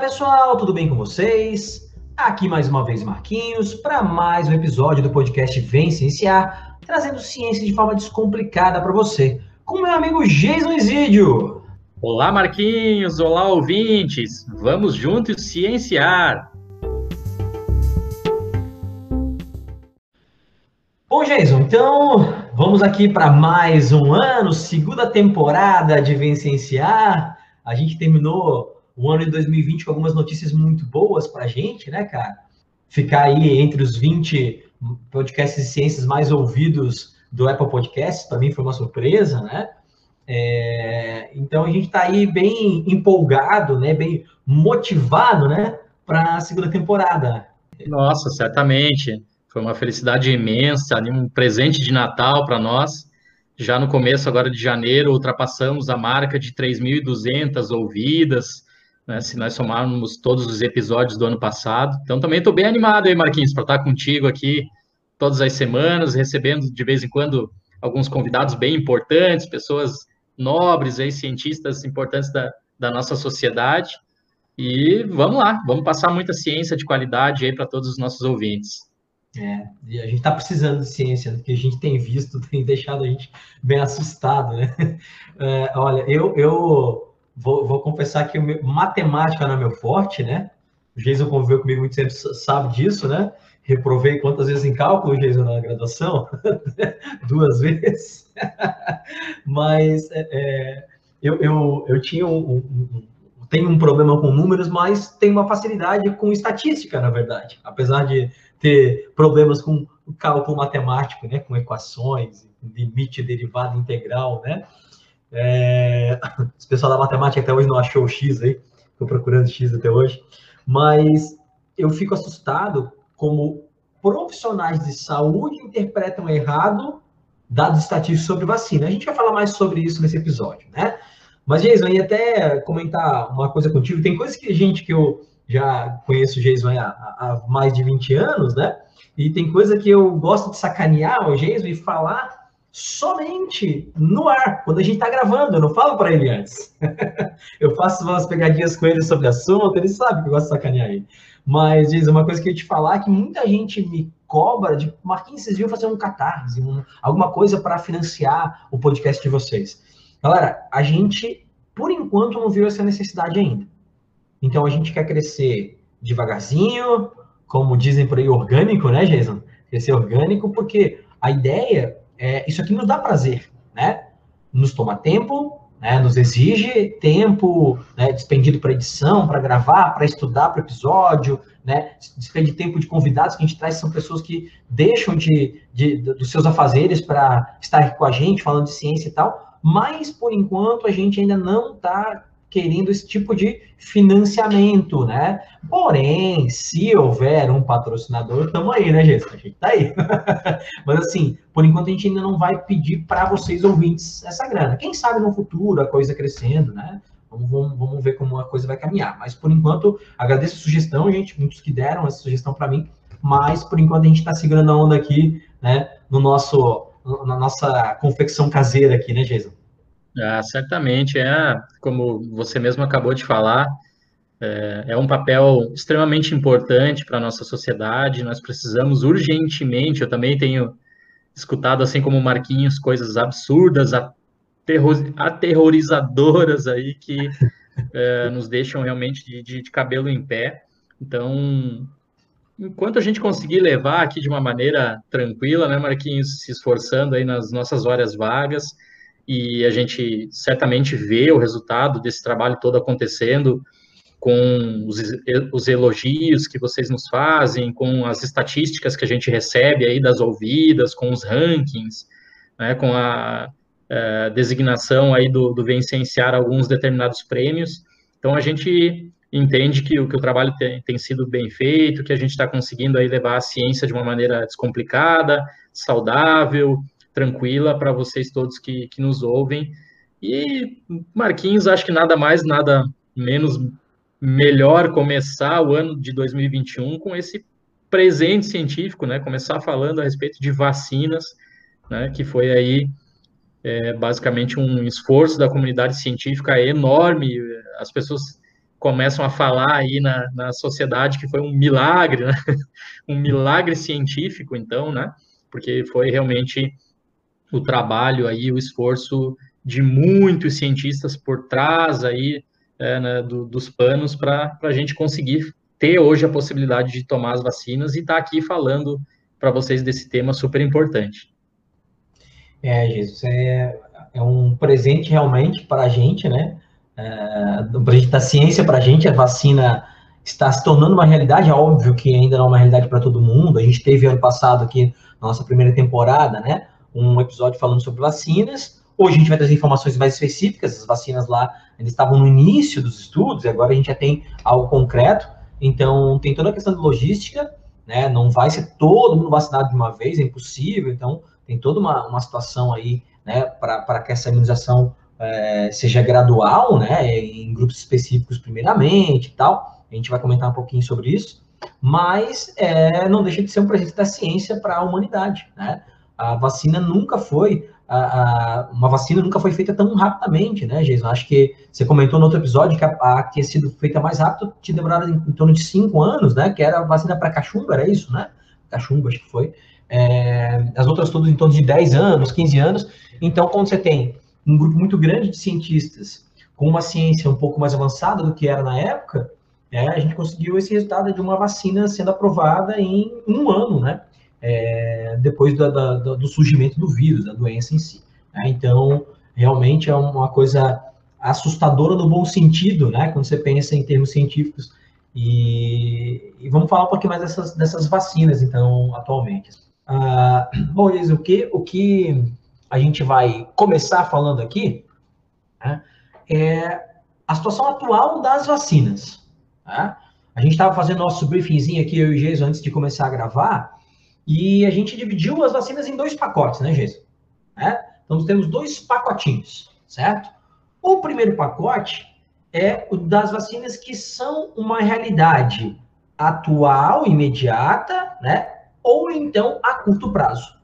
Pessoal, tudo bem com vocês? Aqui mais uma vez Marquinhos para mais um episódio do podcast Vem Cienciar, trazendo ciência de forma descomplicada para você, com meu amigo Jason Isidio. Olá Marquinhos, olá ouvintes, vamos juntos cienciar. Bom, Jason, então vamos aqui para mais um ano, segunda temporada de Vem Cienciar. A gente terminou o ano de 2020 com algumas notícias muito boas para a gente, né, cara? Ficar aí entre os 20 podcasts de ciências mais ouvidos do Apple Podcasts, para mim foi uma surpresa, né? É, então a gente está aí bem empolgado, né? Bem motivado, né? Para a segunda temporada. Nossa, certamente. Foi uma felicidade imensa, um presente de Natal para nós. Já no começo agora de janeiro, ultrapassamos a marca de 3.200 ouvidas né, se nós somarmos todos os episódios do ano passado. Então também estou bem animado aí, Marquinhos, para estar contigo aqui todas as semanas, recebendo de vez em quando alguns convidados bem importantes, pessoas nobres, aí, cientistas importantes da, da nossa sociedade. E vamos lá, vamos passar muita ciência de qualidade aí para todos os nossos ouvintes. É, e a gente está precisando de ciência, porque a gente tem visto, tem deixado a gente bem assustado, né? É, olha, eu, eu vou, vou confessar que matemática não é meu forte, né? O Jason conviveu comigo muito tempo, sabe disso, né? Reprovei quantas vezes em cálculo, Jason, na graduação? Duas vezes. mas é, é, eu, eu, eu tinha um, um, um, tenho um problema com números, mas tenho uma facilidade com estatística, na verdade. Apesar de ter problemas com cálculo matemático, né? Com equações, limite derivada integral, né? É... Pessoal da matemática até hoje não achou o X aí, estou procurando X até hoje, mas eu fico assustado como profissionais de saúde interpretam errado dados estatísticos sobre vacina. A gente vai falar mais sobre isso nesse episódio, né? Mas, Jason, ia até comentar uma coisa contigo. Tem coisas que a gente que eu já conheço o Jason há, há mais de 20 anos, né? E tem coisa que eu gosto de sacanear o Jason e falar somente no ar, quando a gente está gravando. Eu não falo para ele antes. eu faço umas pegadinhas com ele sobre assunto, ele sabe que eu gosto de sacanear ele. Mas, diz, uma coisa que eu te falar é que muita gente me cobra de Marquinhos, vocês viram fazer um catarse, um, alguma coisa para financiar o podcast de vocês. Galera, a gente, por enquanto, não viu essa necessidade ainda. Então, a gente quer crescer devagarzinho, como dizem por aí, orgânico, né, Jason? Crescer orgânico, porque a ideia é, isso aqui nos dá prazer, né? Nos toma tempo, né? nos exige tempo né? despendido para edição, para gravar, para estudar para episódio, né? Despende tempo de convidados que a gente traz, são pessoas que deixam de, de, de dos seus afazeres para estar aqui com a gente, falando de ciência e tal. Mas, por enquanto, a gente ainda não está querendo esse tipo de financiamento, né? Porém, se houver um patrocinador, estamos aí, né, Jéssica? A gente tá aí. Mas assim, por enquanto a gente ainda não vai pedir para vocês ouvintes essa grana. Quem sabe no futuro a coisa crescendo, né? Vamos, vamos, vamos ver como a coisa vai caminhar. Mas por enquanto, agradeço a sugestão, gente, muitos que deram essa sugestão para mim. Mas por enquanto a gente está segurando a onda aqui, né? No nosso, na nossa confecção caseira aqui, né, Jason? Ah, certamente, é, como você mesmo acabou de falar, é, é um papel extremamente importante para a nossa sociedade, nós precisamos urgentemente, eu também tenho escutado, assim como o Marquinhos, coisas absurdas, aterror, aterrorizadoras aí, que é, nos deixam realmente de, de, de cabelo em pé, então, enquanto a gente conseguir levar aqui de uma maneira tranquila, né, Marquinhos, se esforçando aí nas nossas horas vagas, e a gente certamente vê o resultado desse trabalho todo acontecendo com os, os, elogios que vocês nos fazem, com as estatísticas que a gente recebe aí das ouvidas, com os rankings, né, com a, a é, designação aí do, do Vencenciar alguns determinados prêmios. Então a gente entende que o, que o trabalho tem, tem sido bem feito, que a gente está conseguindo aí levar a ciência de uma maneira descomplicada, saudável, tranquila para vocês todos que, que nos ouvem. E Marquinhos, acho que nada mais, nada menos melhor começar o ano de 2021 com esse presente científico, né? Começar falando a respeito de vacinas, né? Que foi aí é, basicamente um esforço da comunidade científica enorme. As pessoas começam a falar aí na, na sociedade que foi um milagre, né? um milagre científico, então, né? Porque foi realmente o trabalho aí, o esforço de muitos cientistas por trás aí é, né, do, dos panos para a gente conseguir ter hoje a possibilidade de tomar as vacinas e estar tá aqui falando para vocês desse tema super importante. É, Jesus, é, é um presente realmente para a gente, né? É, um presente da ciência para a gente, a vacina está se tornando uma realidade, é óbvio que ainda não é uma realidade para todo mundo. A gente teve ano passado aqui, nossa primeira temporada, né? Um episódio falando sobre vacinas. Hoje a gente vai trazer informações mais específicas, as vacinas lá eles estavam no início dos estudos, e agora a gente já tem algo concreto. Então, tem toda a questão de logística, né? Não vai ser todo mundo vacinado de uma vez, é impossível. Então, tem toda uma, uma situação aí, né, para que essa imunização é, seja gradual, né, em grupos específicos primeiramente e tal. A gente vai comentar um pouquinho sobre isso, mas é, não deixa de ser um presente da ciência para a humanidade, né? A vacina nunca foi a, a, uma vacina nunca foi feita tão rapidamente, né, Jason? Acho que você comentou no outro episódio que a, a que tinha sido feita mais rápido tinha demorado em, em, torno de cinco anos, né? Que era a vacina para cachumba, era isso, né? Cachumba, acho que foi. É, as outras todas em torno de 10 anos, 15 anos. Então, quando você tem um grupo muito grande de cientistas com uma ciência um pouco mais avançada do que era na época, é, a gente conseguiu esse resultado de uma vacina sendo aprovada em um ano, né? É, depois da, da, do surgimento do vírus, da doença em si. Né? Então, realmente é uma coisa assustadora no bom sentido, né? Quando você pensa em termos científicos. E, e vamos falar um pouquinho mais dessas, dessas vacinas, então, atualmente. Ah, bom, Liz, o que, o que a gente vai começar falando aqui né, é a situação atual das vacinas. Né? A gente estava fazendo nosso briefingzinho aqui, eu e o Jason, antes de começar a gravar, e a gente dividiu as vacinas em dois pacotes, né, Geisa? É? Então, temos dois pacotinhos, certo? O primeiro pacote é o das vacinas que são uma realidade atual, imediata, né? Ou então a curto prazo.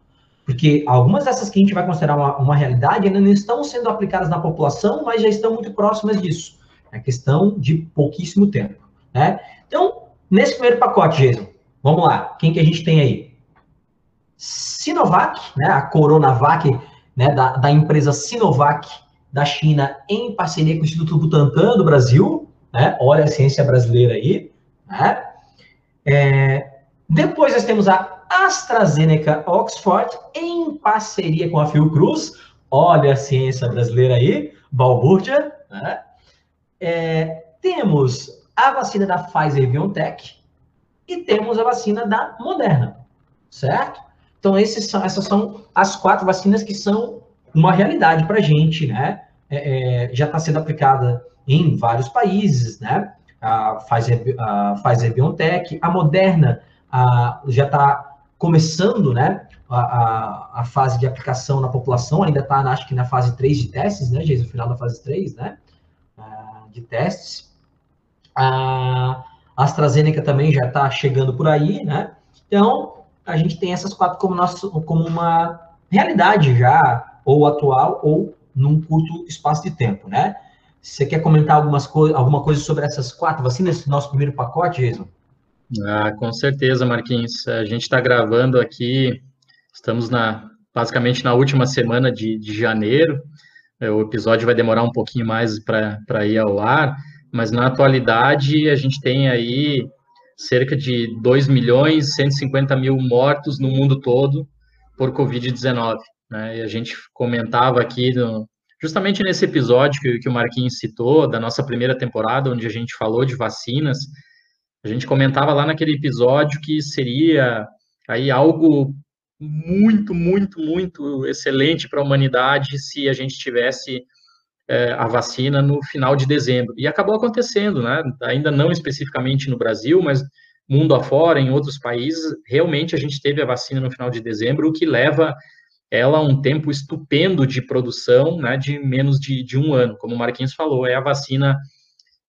Porque algumas dessas que a gente vai considerar uma, uma realidade ainda não estão sendo aplicadas na população, mas já estão muito próximas disso. É questão de pouquíssimo tempo, né? Então, nesse primeiro pacote, Jason, vamos lá. Quem que a gente tem aí? Sinovac, né, a Coronavac, né, da, da empresa Sinovac da China, em parceria com o Instituto Butantan do Brasil, né, olha a ciência brasileira aí, né, é, depois nós temos a AstraZeneca Oxford, em parceria com a Fiocruz, olha a ciência brasileira aí, Balbúrdia, né, é, temos a vacina da Pfizer-BioNTech e temos a vacina da Moderna, certo? Então, esses essas são as quatro vacinas que são uma realidade para a gente, né? É, é, já está sendo aplicada em vários países, né? A Pfizer, a Pfizer BioNTech, a Moderna a, já está começando, né? A, a, a, fase de aplicação na população, ainda está, acho que na fase 3 de testes, né, Geis? No final da fase 3, né? de testes. A AstraZeneca também já está chegando por aí, né? Então, a gente tem essas quatro como, nosso, como uma realidade já, ou atual, ou num curto espaço de tempo, né? Você quer comentar algumas co alguma coisa sobre essas quatro vacinas, nosso primeiro pacote, Jason? Ah, com certeza, Marquinhos. A gente está gravando aqui, estamos na basicamente na última semana de, de janeiro. É, o episódio vai demorar um pouquinho mais para ir ao ar, mas na atualidade a gente tem aí cerca de 2 milhões e 150 mil mortos no mundo todo por Covid-19. Né? E a gente comentava aqui, no, justamente nesse episódio que, que o Marquinhos citou, da nossa primeira temporada, onde a gente falou de vacinas, a gente comentava lá naquele episódio que seria aí algo muito, muito, muito excelente para a humanidade se a gente tivesse é, a vacina no final de dezembro. E acabou acontecendo, né? Ainda não especificamente no Brasil, mas mundo afora, em outros países, realmente a gente teve a vacina no final de dezembro, o que leva ela a um tempo estupendo de produção, né, de menos de, de um ano. Como o Marquinhos falou, é a vacina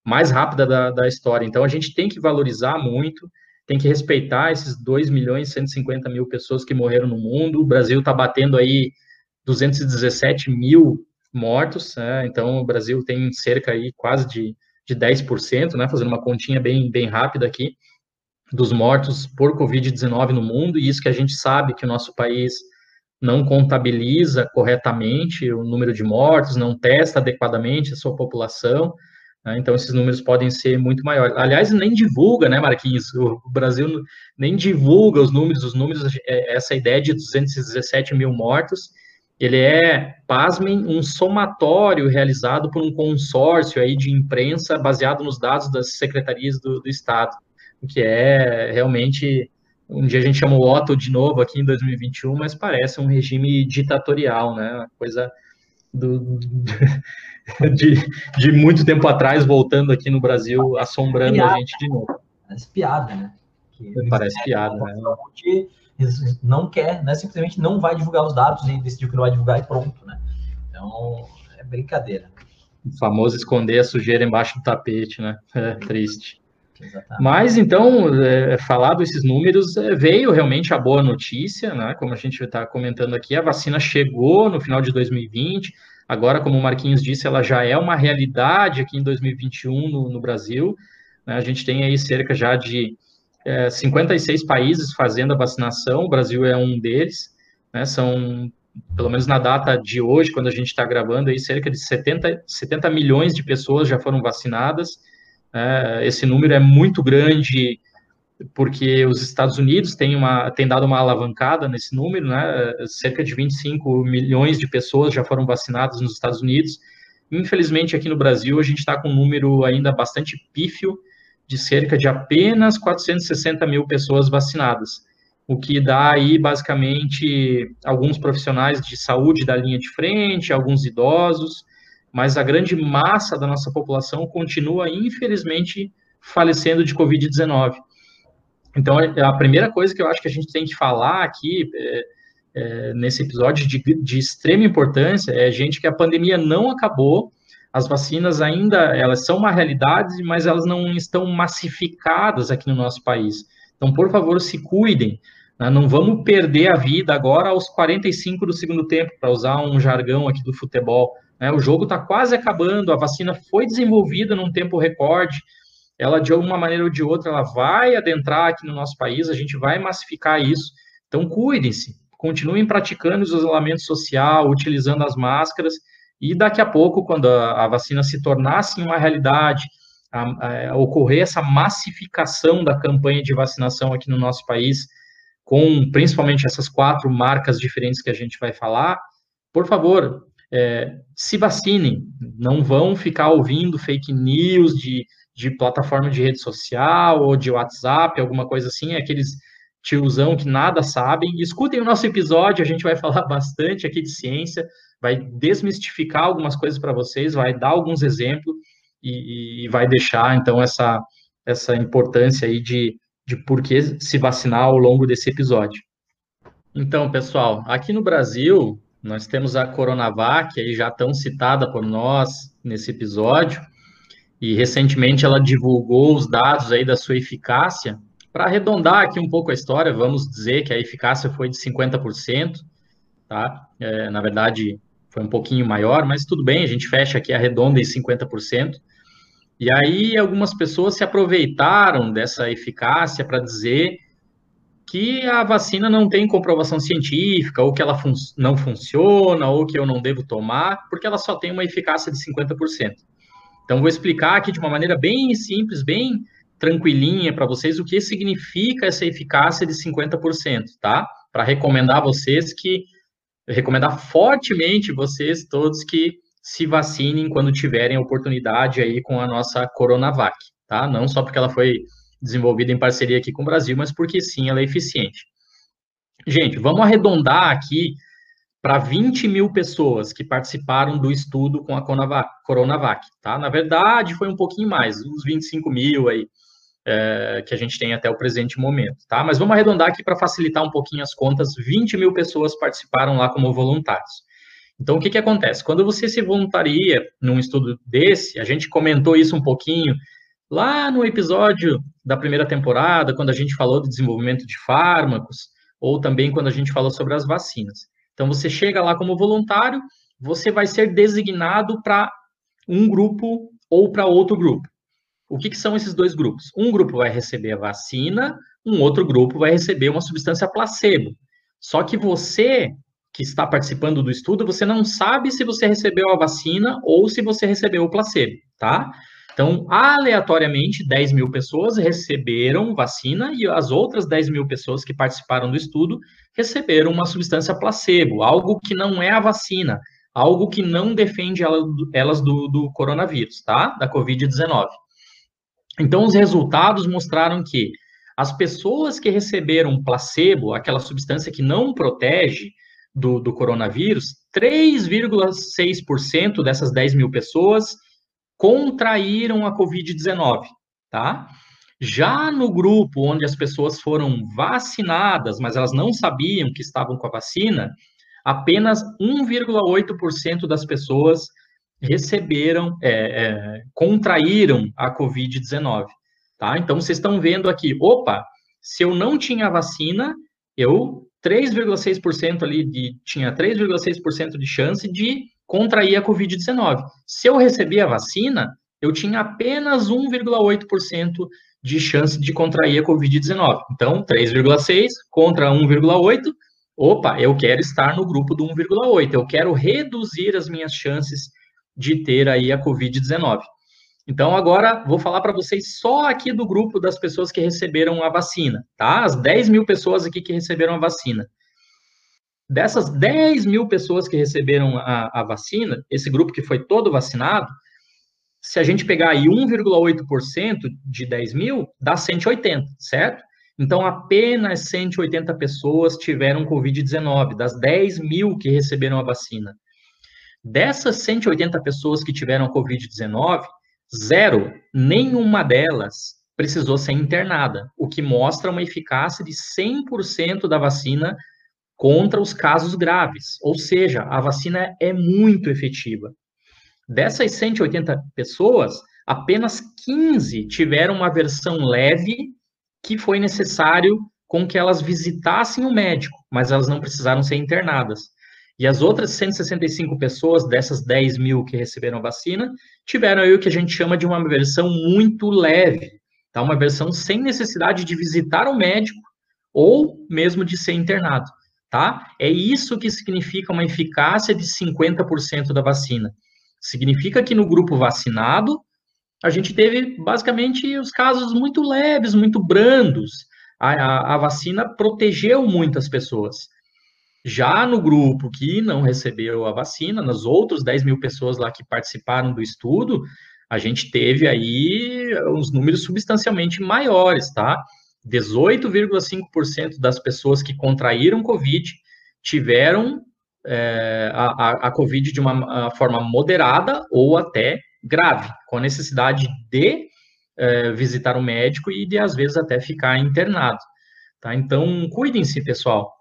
mais rápida da, da história. Então, a gente tem que valorizar muito, tem que respeitar esses 2 milhões e 150 mil pessoas que morreram no mundo. O Brasil está batendo aí 217 mil mortos, né? então o Brasil tem cerca aí quase de de 10%, né, fazendo uma continha bem, bem rápida aqui, dos mortos por Covid-19 no mundo, e isso que a gente sabe que o nosso país não contabiliza corretamente o número de mortos, não testa adequadamente a sua população, né, então esses números podem ser muito maiores. Aliás, nem divulga, né, Marquinhos? O Brasil nem divulga os números, os números, é, essa ideia de 217 mil mortos, ele é, pasmem, um somatório realizado por um consórcio aí de imprensa baseado nos dados das secretarias do, do Estado, o que é realmente, um dia a gente chama o Otto de novo aqui em 2021, mas parece um regime ditatorial, né, uma coisa do, de, de muito tempo atrás, voltando aqui no Brasil, assombrando piada. a gente de novo. Parece piada, né? Que parece piada, né? Não quer, né? Simplesmente não vai divulgar os dados e decidiu que não vai divulgar e pronto, né? Então, é brincadeira. O famoso esconder a sujeira embaixo do tapete, né? É triste. Exatamente. Mas, então, é, falado esses números, é, veio realmente a boa notícia, né? Como a gente está comentando aqui, a vacina chegou no final de 2020. Agora, como o Marquinhos disse, ela já é uma realidade aqui em 2021 no, no Brasil. Né? A gente tem aí cerca já de é, 56 países fazendo a vacinação, o Brasil é um deles, né, são, pelo menos na data de hoje, quando a gente está gravando, aí, cerca de 70, 70 milhões de pessoas já foram vacinadas, é, esse número é muito grande, porque os Estados Unidos têm, uma, têm dado uma alavancada nesse número, né, cerca de 25 milhões de pessoas já foram vacinadas nos Estados Unidos, infelizmente aqui no Brasil a gente está com um número ainda bastante pífio, de cerca de apenas 460 mil pessoas vacinadas, o que dá aí basicamente alguns profissionais de saúde da linha de frente, alguns idosos, mas a grande massa da nossa população continua, infelizmente, falecendo de Covid-19. Então, a primeira coisa que eu acho que a gente tem que falar aqui é, é, nesse episódio de, de extrema importância é, gente, que a pandemia não acabou, as vacinas ainda elas são uma realidade, mas elas não estão massificadas aqui no nosso país. Então, por favor, se cuidem. Né? Não vamos perder a vida agora aos 45 do segundo tempo, para usar um jargão aqui do futebol. Né? O jogo está quase acabando, a vacina foi desenvolvida num tempo recorde. Ela, de alguma maneira ou de outra, ela vai adentrar aqui no nosso país, a gente vai massificar isso. Então, cuidem-se, continuem praticando o isolamento social, utilizando as máscaras e daqui a pouco, quando a, a vacina se tornasse uma realidade, a, a, ocorrer essa massificação da campanha de vacinação aqui no nosso país, com principalmente essas quatro marcas diferentes que a gente vai falar, por favor, é, se vacinem, não vão ficar ouvindo fake news de, de plataforma de rede social ou de WhatsApp, alguma coisa assim, aqueles tiozão que nada sabem. Escutem o nosso episódio, a gente vai falar bastante aqui de ciência, vai desmistificar algumas coisas para vocês, vai dar alguns exemplos e, e, vai deixar, então, essa, essa importância aí de, de por que se vacinar ao longo desse episódio. Então, pessoal, aqui no Brasil, nós temos a Coronavac, aí já tão citada por nós nesse episódio, e recentemente ela divulgou os dados aí da sua eficácia. Para arredondar aqui um pouco a história, vamos dizer que a eficácia foi de 50%, tá? É, na verdade, foi um pouquinho maior, mas tudo bem, a gente fecha aqui a redonda em 50%. E aí algumas pessoas se aproveitaram dessa eficácia para dizer que a vacina não tem comprovação científica, ou que ela fun não funciona, ou que eu não devo tomar, porque ela só tem uma eficácia de 50%. Então, vou explicar aqui de uma maneira bem simples, bem tranquilinha para vocês o que significa essa eficácia de 50%, tá? Para recomendar a vocês que recomendar fortemente vocês todos que se vacinem quando tiverem oportunidade aí com a nossa Coronavac, tá? Não só porque ela foi desenvolvida em parceria aqui com o Brasil, mas porque sim, ela é eficiente. Gente, vamos arredondar aqui para 20 mil pessoas que participaram do estudo com a Coronavac, tá? Na verdade, foi um pouquinho mais, uns 25 mil aí, é, que a gente tem até o presente momento, tá? Mas vamos arredondar aqui para facilitar um pouquinho as contas. 20 mil pessoas participaram lá como voluntários. Então, o que, que acontece? Quando você se voluntaria num estudo desse, a gente comentou isso um pouquinho lá no episódio da primeira temporada, quando a gente falou do desenvolvimento de fármacos, ou também quando a gente falou sobre as vacinas. Então, você chega lá como voluntário, você vai ser designado para um grupo ou para outro grupo. O que, que são esses dois grupos? Um grupo vai receber a vacina, um outro grupo vai receber uma substância placebo. Só que você que está participando do estudo, você não sabe se você recebeu a vacina ou se você recebeu o placebo, tá? Então, aleatoriamente, 10 mil pessoas receberam vacina e as outras 10 mil pessoas que participaram do estudo receberam uma substância placebo, algo que não é a vacina, algo que não defende elas do, do coronavírus, tá? Da Covid-19. Então, os resultados mostraram que as pessoas que receberam placebo, aquela substância que não protege do, do coronavírus, 3,6% dessas 10 mil pessoas contraíram a Covid-19, tá? Já no grupo onde as pessoas foram vacinadas, mas elas não sabiam que estavam com a vacina, apenas 1,8% das pessoas receberam, é, é, contraíram a Covid-19. Tá? Então, vocês estão vendo aqui, opa, se eu não tinha vacina, eu 3,6% ali de, tinha 3,6% de chance de contrair a Covid-19. Se eu recebi a vacina, eu tinha apenas 1,8% de chance de contrair a Covid-19. Então, 3,6 contra 1,8, opa, eu quero estar no grupo do 1,8, eu quero reduzir as minhas chances de ter aí a Covid-19. Então, agora vou falar para vocês só aqui do grupo das pessoas que receberam a vacina, tá? As 10 mil pessoas aqui que receberam a vacina. Dessas 10 mil pessoas que receberam a, a vacina, esse grupo que foi todo vacinado, se a gente pegar aí 1,8% de 10 mil, dá 180, certo? Então, apenas 180 pessoas tiveram Covid-19, das 10 mil que receberam a vacina. Dessas 180 pessoas que tiveram Covid-19, zero, nenhuma delas precisou ser internada, o que mostra uma eficácia de 100% da vacina contra os casos graves. Ou seja, a vacina é muito efetiva. Dessas 180 pessoas, apenas 15 tiveram uma versão leve que foi necessário com que elas visitassem o médico, mas elas não precisaram ser internadas. E as outras 165 pessoas, dessas 10 mil que receberam vacina, tiveram aí o que a gente chama de uma versão muito leve, tá? Uma versão sem necessidade de visitar o médico ou mesmo de ser internado, tá? É isso que significa uma eficácia de 50% da vacina. Significa que no grupo vacinado, a gente teve basicamente os casos muito leves, muito brandos. A, a, a vacina protegeu muitas pessoas. Já no grupo que não recebeu a vacina, nas outras 10 mil pessoas lá que participaram do estudo, a gente teve aí uns números substancialmente maiores, tá? 18,5% das pessoas que contraíram Covid tiveram é, a, a, Covid de uma forma moderada ou até grave, com a necessidade de é, visitar o médico e de, às vezes, até ficar internado. Tá? Então, cuidem-se, pessoal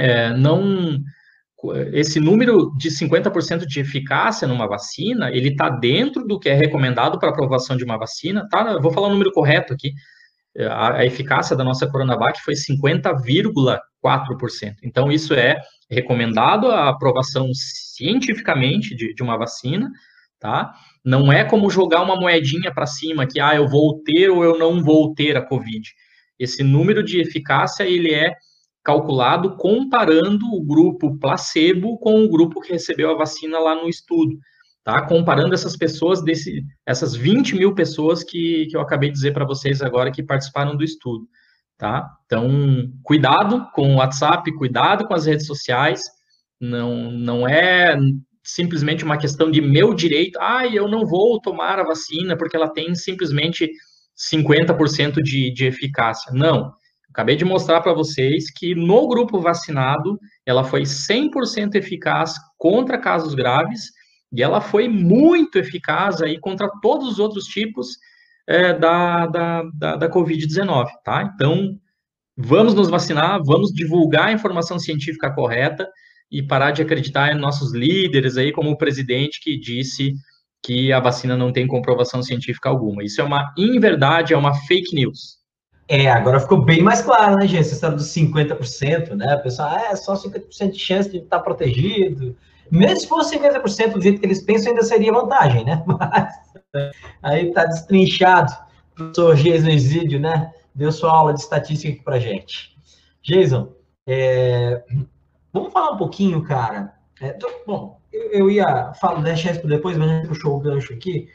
é, não esse número de 50% de eficácia numa vacina, ele está dentro do que é recomendado para aprovação de uma vacina, tá? Eu vou falar o número correto aqui. É, a, a eficácia da nossa Coronavac foi 50,4%. Então, isso é recomendado a aprovação cientificamente de, de uma vacina, tá? Não é como jogar uma moedinha para cima que, ah, eu vou ter ou eu não vou ter a COVID. Esse número de eficácia, ele é calculado comparando o grupo placebo com o grupo que recebeu a vacina lá no estudo, tá? Comparando essas pessoas, desse, essas 20 mil pessoas que, que eu acabei de dizer para vocês agora que participaram do estudo, tá? Então, cuidado com o WhatsApp, cuidado com as redes sociais, não, não é simplesmente uma questão de meu direito, ah, eu não vou tomar a vacina porque ela tem simplesmente 50% de, de eficácia. Não, Acabei de mostrar para vocês que no grupo vacinado, ela foi 100% eficaz contra casos graves e ela foi muito eficaz aí contra todos os outros tipos é, da, da, da, da Covid-19, tá? Então, vamos nos vacinar, vamos divulgar a informação científica correta e parar de acreditar em nossos líderes aí, como o presidente que disse que a vacina não tem comprovação científica alguma. Isso é uma inverdade, é uma fake news. É, agora ficou bem mais claro, né, gente? Essa história dos 50%, né? O pessoal, ah, é só 50% de chance de estar protegido. Mesmo se fosse 50% do jeito que eles pensam, ainda seria vantagem, né? Mas Aí tá destrinchado. O professor Jason Exídio, né? Deu sua aula de estatística aqui pra gente. Jason, é... vamos falar um pouquinho, cara. É, tô, bom, eu, eu, ia falar, deixar isso depois, mas a gente puxou o gancho aqui.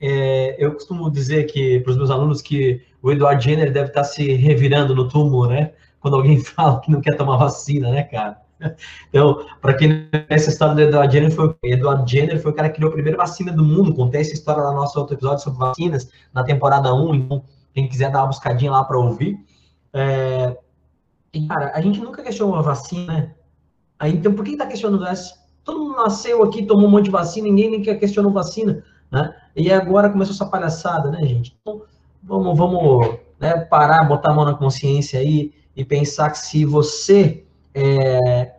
É, eu costumo dizer que para os meus alunos que o Eduardo Jenner deve estar se revirando no túmulo, né? Quando alguém fala que não quer tomar vacina, né, cara? Então, para quem não conhece essa história do Edward Jenner, foi, Edward Jenner foi o cara que criou a primeira vacina do mundo. Contei essa história lá no nosso outro episódio sobre vacinas, na temporada 1. Então, quem quiser dar uma buscadinha lá para ouvir. É, e, cara, a gente nunca questionou a vacina, né? Aí, então, por que está questionando essa? Todo mundo nasceu aqui, tomou um monte de vacina, ninguém nem questionou vacina, né? E agora começou essa palhaçada, né, gente? Então, vamos, vamos né, parar, botar a mão na consciência aí e pensar que se você é,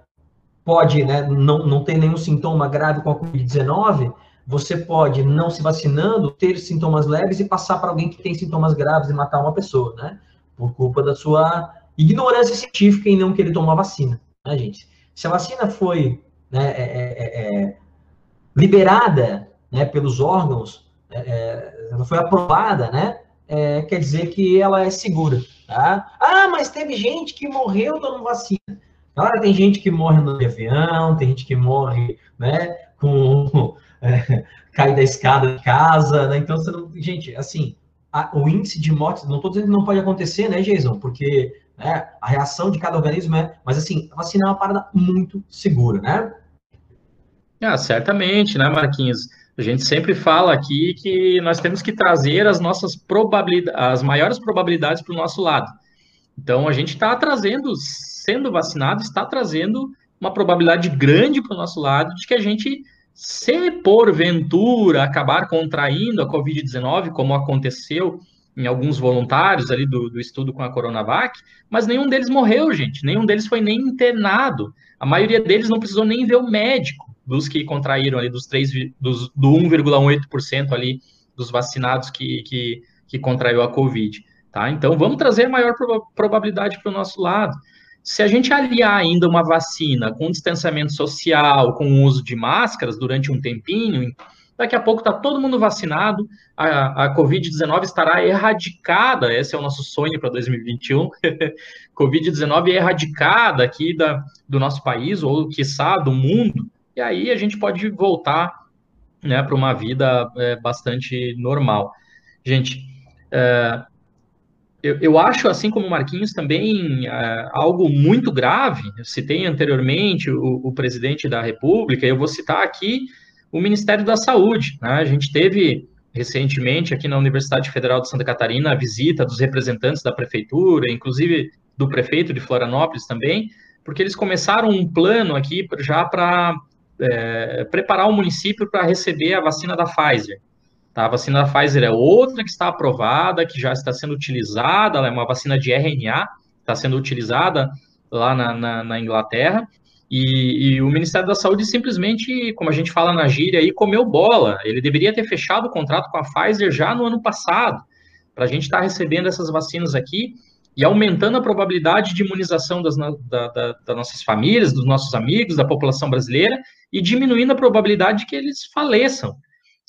pode né, não, não ter nenhum sintoma grave com a Covid-19, você pode, não se vacinando, ter sintomas leves e passar para alguém que tem sintomas graves e matar uma pessoa, né? Por culpa da sua ignorância científica em não querer tomar vacina, né, gente? Se a vacina foi né, é, é, é, é liberada né, pelos órgãos, é, ela foi aprovada, né? Quer dizer que ela é segura, tá? Ah, mas teve gente que morreu tomando vacina. Claro, tem gente que morre no avião, tem gente que morre, né, com é, cair da escada de casa, né? Então, você não, gente, assim, a, o índice de mortes, não estou dizendo que não pode acontecer, né, Jason? Porque né, a reação de cada organismo é, mas assim, vacinar é uma parada muito segura, né? Ah, certamente, né, Marquinhos? A gente sempre fala aqui que nós temos que trazer as nossas probabilidades, as maiores probabilidades para o nosso lado. Então, a gente está trazendo sendo vacinado está trazendo uma probabilidade grande para o nosso lado de que a gente, se porventura acabar contraindo a Covid-19, como aconteceu em alguns voluntários ali do, do estudo com a Coronavac, mas nenhum deles morreu, gente, nenhum deles foi nem internado. A maioria deles não precisou nem ver o médico, dos que contraíram ali, dos, 3, dos, do 1,18% ali dos vacinados que, que, que contraiu a Covid. Tá? Então, vamos trazer maior probabilidade para o nosso lado. Se a gente aliar ainda uma vacina com distanciamento social, com o uso de máscaras durante um tempinho, daqui a pouco está todo mundo vacinado, a, a Covid-19 estará erradicada, esse é o nosso sonho para 2021, Covid-19 é erradicada aqui da, do nosso país, ou quiçá do mundo, e aí a gente pode voltar né, para uma vida é, bastante normal. Gente, é, eu, eu, acho, assim como o Marquinhos, também é, algo muito grave. Eu citei anteriormente o, o, presidente da República, eu vou citar aqui o Ministério da Saúde. Né? A gente teve recentemente aqui na Universidade Federal de Santa Catarina a visita dos representantes da prefeitura, inclusive do prefeito de Florianópolis também, porque eles começaram um plano aqui já para é, preparar o município para receber a vacina da Pfizer. Tá? A vacina da Pfizer é outra que está aprovada, que já está sendo utilizada, ela é uma vacina de RNA, está sendo utilizada lá na, na, na Inglaterra, e, e, o Ministério da Saúde simplesmente, como a gente fala na gíria aí, comeu bola. Ele deveria ter fechado o contrato com a Pfizer já no ano passado, para a gente estar tá recebendo essas vacinas aqui e aumentando a probabilidade de imunização das, da, da, nossas famílias, dos nossos amigos, da população brasileira, e diminuindo a probabilidade de que eles faleçam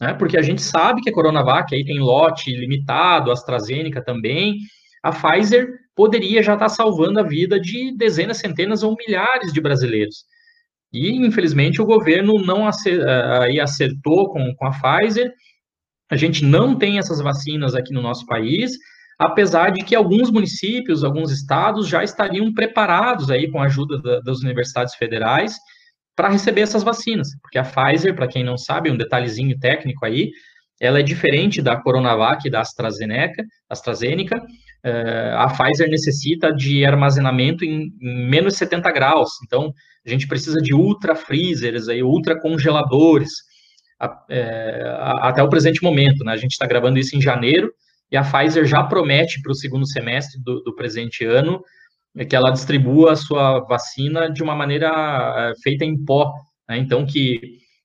né? Porque a gente sabe que a Coronavac aí tem lote limitado, a AstraZeneca também. A Pfizer poderia já estar salvando a vida de dezenas, centenas ou milhares de brasileiros. E, infelizmente, o governo não aí acertou com a Pfizer. A gente não tem essas vacinas aqui no nosso país, apesar de que alguns municípios, alguns estados já estariam preparados aí com a ajuda da, das universidades federais para receber essas vacinas, porque a Pfizer, para quem não sabe, um detalhezinho técnico aí, ela é diferente da Coronavac e da AstraZeneca, AstraZeneca. Uh, a Pfizer necessita de armazenamento em, menos 70 graus, então a gente precisa de ultra freezers, aí, ultra congeladores, a, é, a, até o presente momento, né? A gente está gravando isso em janeiro e a Pfizer já promete para o segundo semestre do, do presente ano é que ela distribua a sua vacina de uma maneira é, feita em pó, né? então que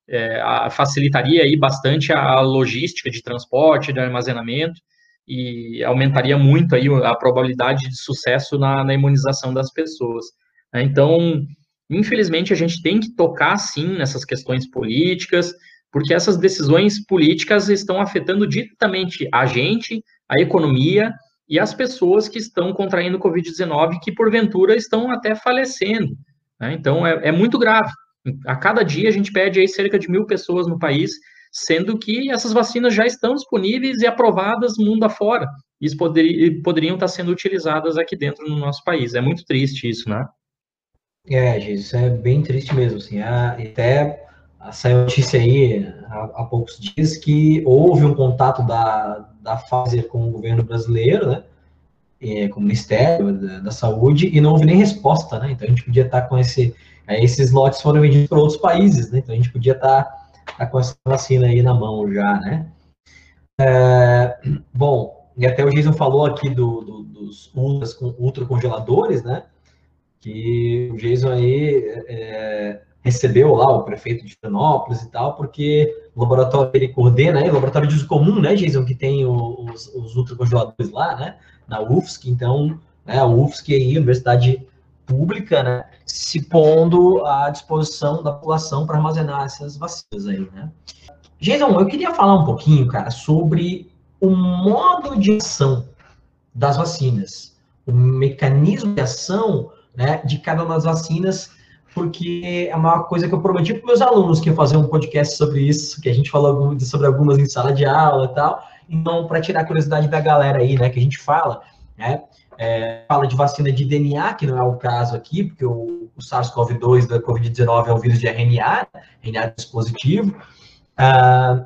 é, facilitaria aí bastante a logística de transporte, de armazenamento e aumentaria muito aí a probabilidade de sucesso na, na imunização das pessoas. Né? Então, infelizmente, a gente tem que tocar sim nessas questões políticas. porque essas decisões políticas estão afetando diretamente a gente, a economia e as pessoas que estão contraindo Covid-19, que porventura estão até falecendo. Né? Então, é, é, muito grave. A cada dia a gente pede aí cerca de mil pessoas no país, sendo que essas vacinas já estão disponíveis e aprovadas mundo afora. E poder, poderiam estar sendo utilizadas aqui dentro no nosso país. É muito triste isso, né? É, isso é bem triste mesmo. Assim, até saiu notícia aí há, há, poucos dias que houve um contato da, da Pfizer com o governo brasileiro, né? É, com o Ministério da, da, Saúde, e não houve nem resposta, né? Então a gente podia estar com esse. esses lotes foram vendidos para outros países, né? Então a gente podia estar, estar com essa vacina aí na mão já, né? É, bom, e até o Jason falou aqui do, do, dos ultras, ultracongeladores, né? Que o Jason aí é, recebeu lá o prefeito de Florianópolis e tal, porque o laboratório ele coordena, né, o laboratório de uso comum, né, Jason, que tem os, os ultracongeladores lá, né, na UFSC, então, né, a UFSC aí, Universidade Pública, né, se pondo à disposição da população para armazenar essas vacinas aí, né. Jason, eu queria falar um pouquinho, cara, sobre o modo de ação das vacinas, o mecanismo de ação, né, de cada uma das vacinas porque é uma coisa que eu prometi para meus alunos que ia fazer um podcast sobre isso, que a gente falou sobre algumas em sala de aula e tal. Então, para tirar a curiosidade da galera aí, né, que a gente fala, né, é, fala de vacina de DNA, que não é o caso aqui, porque o, o SARS-CoV-2 da Covid-19 é um vírus de RNA, RNA dispositivo. Ah,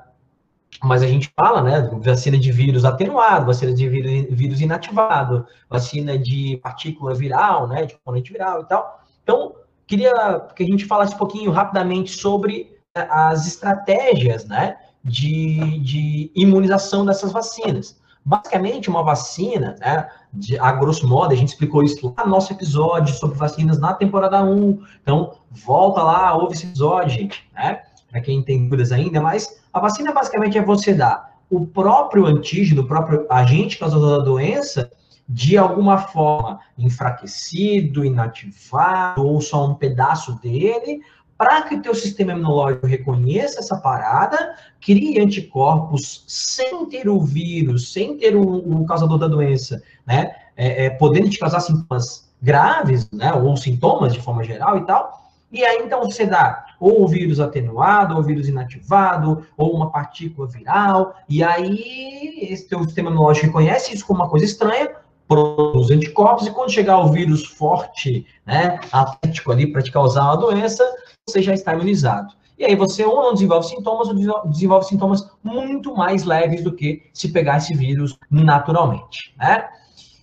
mas a gente fala, né, vacina de vírus atenuado, vacina de vírus, vírus inativado, vacina de partícula viral, né, de componente viral e tal. Então, Queria que a gente falasse um pouquinho rapidamente sobre eh, as estratégias né, de, de imunização dessas vacinas. Basicamente, uma vacina, né, de, a grosso modo, a gente explicou isso lá no nosso episódio sobre vacinas na temporada 1. Então, volta lá, ouve esse episódio, gente, né? Para quem tem dúvidas ainda, mas a vacina basicamente é você dar o próprio antígeno, o próprio agente causador da doença, de alguma forma enfraquecido, inativado, ou só um pedaço dele, para que o teu sistema imunológico reconheça essa parada, crie anticorpos sem ter o vírus, sem ter o, o causador da doença, né? É, é, podendo te causar sintomas graves, né? Ou sintomas de forma geral e tal. E aí, então, você dá ou o vírus atenuado, ou o vírus inativado, ou uma partícula viral, e aí esse teu sistema imunológico reconhece isso como uma coisa estranha, produz anticorpos, e quando chegar o vírus forte, né, atlético ali para te causar uma doença, você já está imunizado. E aí você ou não desenvolve sintomas, ou desenvolve sintomas muito mais leves do que se pegar esse vírus naturalmente, né?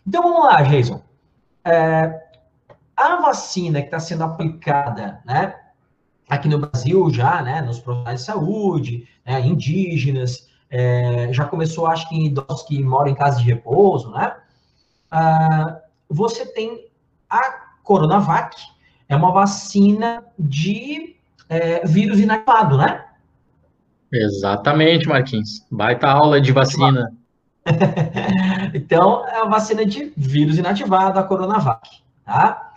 Então vamos lá, Jason. É, a vacina que está sendo aplicada, né, aqui no Brasil já, né, nos profissionais de saúde, né, indígenas, é, já começou, acho que em idosos que moram em casa de repouso, né? Uh, você tem a Coronavac, é uma vacina de é, vírus inativado, né? Exatamente, Marquinhos. Baita aula de vacina. então, é a vacina de vírus inativado, a Coronavac, tá?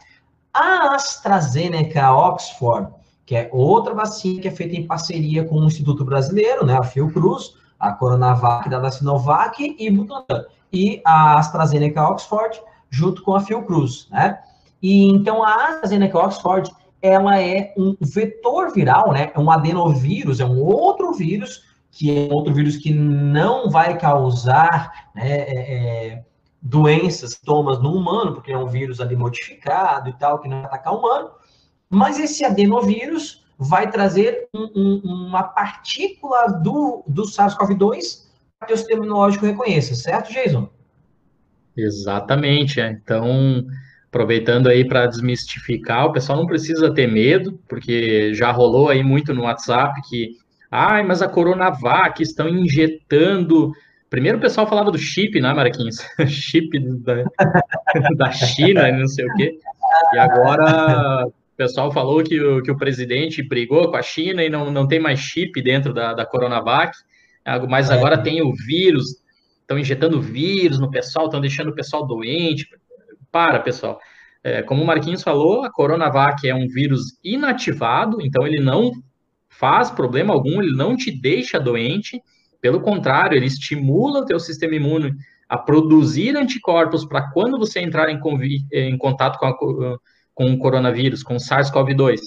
A AstraZeneca Oxford, que é outra vacina que é feita em parceria com o Instituto Brasileiro, né, a Fiocruz, a Coronavac da Sinovac e Butantan e a AstraZeneca Oxford, junto com a Fiocruz, né? E então a AstraZeneca Oxford, ela é um vetor viral, né? É um adenovírus, é um outro vírus que é outro vírus que não vai causar né, é, é, doenças, sintomas no humano, porque é um vírus ali modificado e tal, que não vai atacar o humano. Mas esse adenovírus vai trazer um, um, uma partícula do, do SARS-CoV-2 que o sistema imunológico reconheça, certo, Jason? Exatamente. É. Então, aproveitando aí para desmistificar, o pessoal não precisa ter medo, porque já rolou aí muito no WhatsApp que, ai, mas a Coronavac estão injetando. Primeiro o pessoal falava do chip, né, Marquinhos? chip da, da China, não sei o quê. E agora pessoal falou que o, que o presidente brigou com a China e não, não tem mais chip dentro da, da Coronavac mas é. agora tem o vírus, estão injetando vírus no pessoal, estão deixando o pessoal doente. Para, pessoal. É, como o Marquinhos falou, a Coronavac é um vírus inativado, então ele não faz problema algum, ele não te deixa doente, pelo contrário, ele estimula o teu sistema imune a produzir anticorpos para quando você entrar em, em contato com, a, com o coronavírus, com o SARS-CoV-2.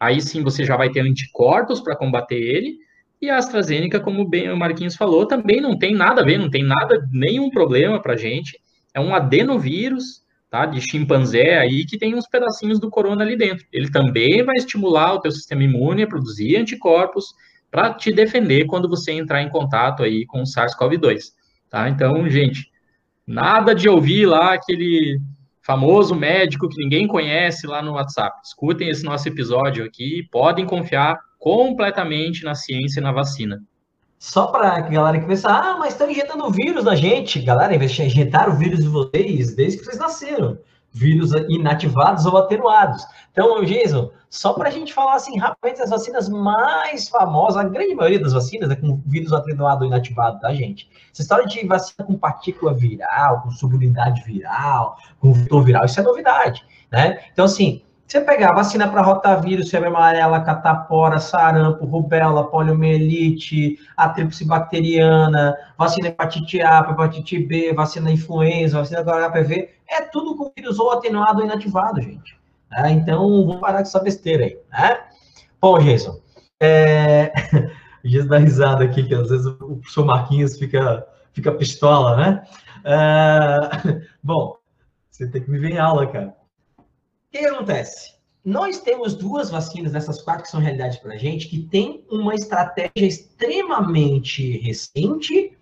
Aí sim você já vai ter anticorpos para combater ele, e a AstraZeneca, como bem o Marquinhos falou, também não tem nada a ver, não tem nada, nenhum problema para gente. É um adenovírus, tá, de chimpanzé aí, que tem uns pedacinhos do corona ali dentro. Ele também vai estimular o teu sistema imune a produzir anticorpos para te defender quando você entrar em contato aí com o SARS-CoV-2, tá? Então, gente, nada de ouvir lá aquele famoso médico que ninguém conhece lá no WhatsApp. Escutem esse nosso episódio aqui, podem confiar completamente na ciência e na vacina. Só para a galera que pensa, ah, mas estão injetando vírus na gente. Galera, injetaram o vírus de vocês desde que vocês nasceram. Vírus inativados ou atenuados. Então, Jason, só para a gente falar assim rapidamente, as vacinas mais famosas, a grande maioria das vacinas é com vírus atenuado ou inativado, tá, gente? Essa história de vacina com partícula viral, com subunidade viral, com vetor viral, isso é novidade, né? Então, assim, você pegar vacina para rotavírus, febre amarela, catapora, sarampo, rubéola, poliomielite, a tríplice bacteriana, vacina hepatite A, hepatite B, vacina influenza, vacina do HPV, é tudo com vírus ou atenuado ou inativado, gente. É, então, vamos parar com essa besteira aí, né? Bom, Jason, é... Jason dá risada aqui, que às vezes o professor Marquinhos fica, fica pistola, né? É... Bom, você tem que me ver em aula, cara que, que acontece? Nós temos duas vacinas dessas quatro que são realidade para a gente, que tem uma estratégia extremamente recente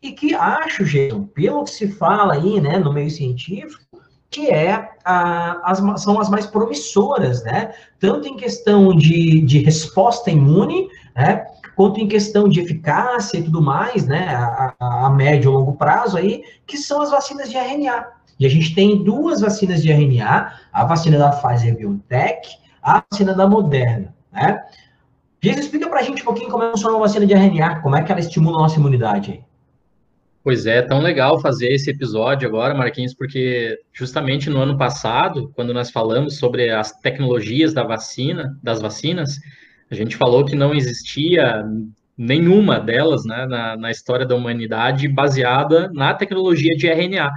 e que acho, gente, pelo que se fala aí, né, no meio científico, que é a, as, são as mais promissoras, né? Tanto em questão de, de resposta imune, né? Quanto em questão de eficácia e tudo mais, né? A, a, a médio e longo prazo aí, que são as vacinas de RNA. E a gente tem duas vacinas de RNA, a vacina da Pfizer-BioNTech, a vacina da Moderna, né? Jesus, explica pra gente um pouquinho como funciona uma vacina de RNA, como é que ela estimula a nossa imunidade. Pois é, tão legal fazer esse episódio agora, Marquinhos, porque justamente no ano passado, quando nós falamos sobre as tecnologias da vacina, das vacinas, a gente falou que não existia nenhuma delas né, na, na história da humanidade baseada na tecnologia de RNA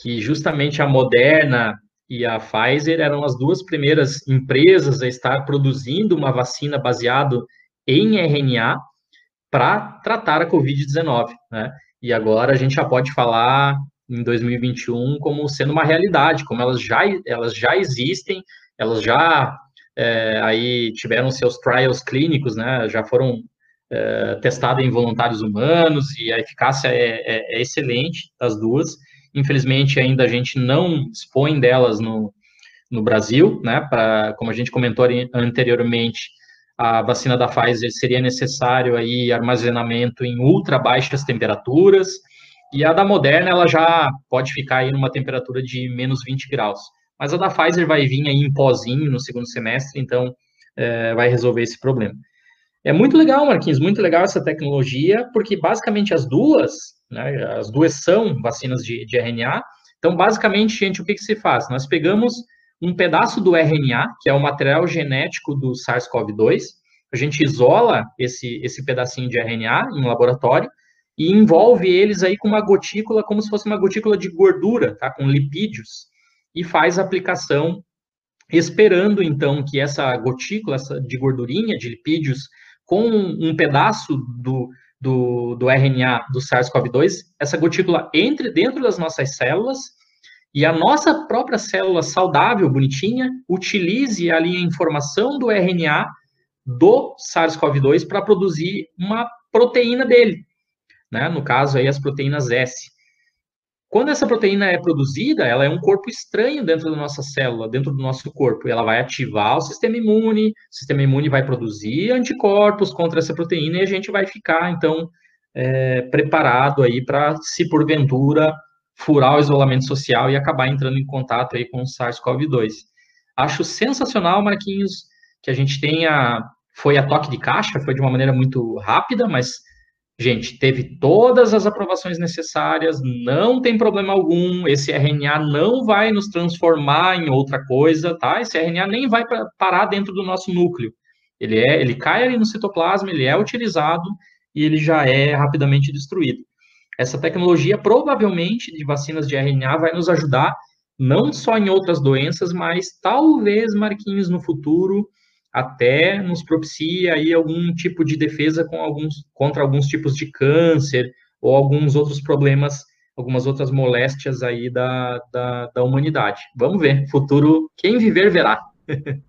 que justamente a Moderna e a Pfizer eram as duas primeiras empresas a estar produzindo uma vacina baseada em RNA para tratar a Covid-19, né? E agora a gente já pode falar em 2021 como sendo uma realidade, como elas já, elas já existem, elas já é, aí tiveram seus trials clínicos, né? Já foram é, testadas em voluntários humanos e a eficácia é, é, é excelente das duas. Infelizmente, ainda a gente não dispõe delas no, no Brasil, né? Para, como a gente comentou anteriormente, a vacina da Pfizer seria necessário aí armazenamento em ultra baixas temperaturas, e a da Moderna ela já pode ficar aí numa temperatura de menos 20 graus. Mas a da Pfizer vai vir aí em pozinho no segundo semestre, então é, vai resolver esse problema. É muito legal, Marquinhos, muito legal essa tecnologia, porque basicamente as duas né? As duas são vacinas de, de RNA. Então, basicamente, gente, o que, que se faz? Nós pegamos um pedaço do RNA, que é o material genético do SARS-CoV-2, a gente isola esse, esse pedacinho de RNA em um laboratório e envolve eles aí com uma gotícula, como se fosse uma gotícula de gordura, tá? com lipídios, e faz a aplicação esperando, então, que essa gotícula essa de gordurinha, de lipídios, com um pedaço do, do, do RNA do SARS-CoV-2, essa gotícula entre dentro das nossas células e a nossa própria célula saudável, bonitinha, utilize ali a informação do RNA do SARS-CoV-2 para produzir uma proteína dele, né? No caso aí as proteínas S. Quando essa proteína é produzida, ela é um corpo estranho dentro da nossa célula, dentro do nosso corpo. Ela vai ativar o sistema imune, o sistema imune vai produzir anticorpos contra essa proteína e a gente vai ficar, então, é, preparado aí para, se porventura, furar o isolamento social e acabar entrando em contato aí com o SARS-CoV-2. Acho sensacional, Marquinhos, que a gente tenha. Foi a toque de caixa, foi de uma maneira muito rápida, mas Gente, teve todas as aprovações necessárias, não tem problema algum. Esse RNA não vai nos transformar em outra coisa, tá? Esse RNA nem vai parar dentro do nosso núcleo. Ele é, ele cai ali no citoplasma, ele é utilizado e ele já é rapidamente destruído. Essa tecnologia, provavelmente, de vacinas de RNA vai nos ajudar não só em outras doenças, mas talvez, Marquinhos, no futuro, até nos propicie aí algum tipo de defesa com alguns, contra alguns tipos de câncer ou alguns outros problemas, algumas outras moléstias aí da, da, da humanidade. Vamos ver, futuro, quem viver verá. é.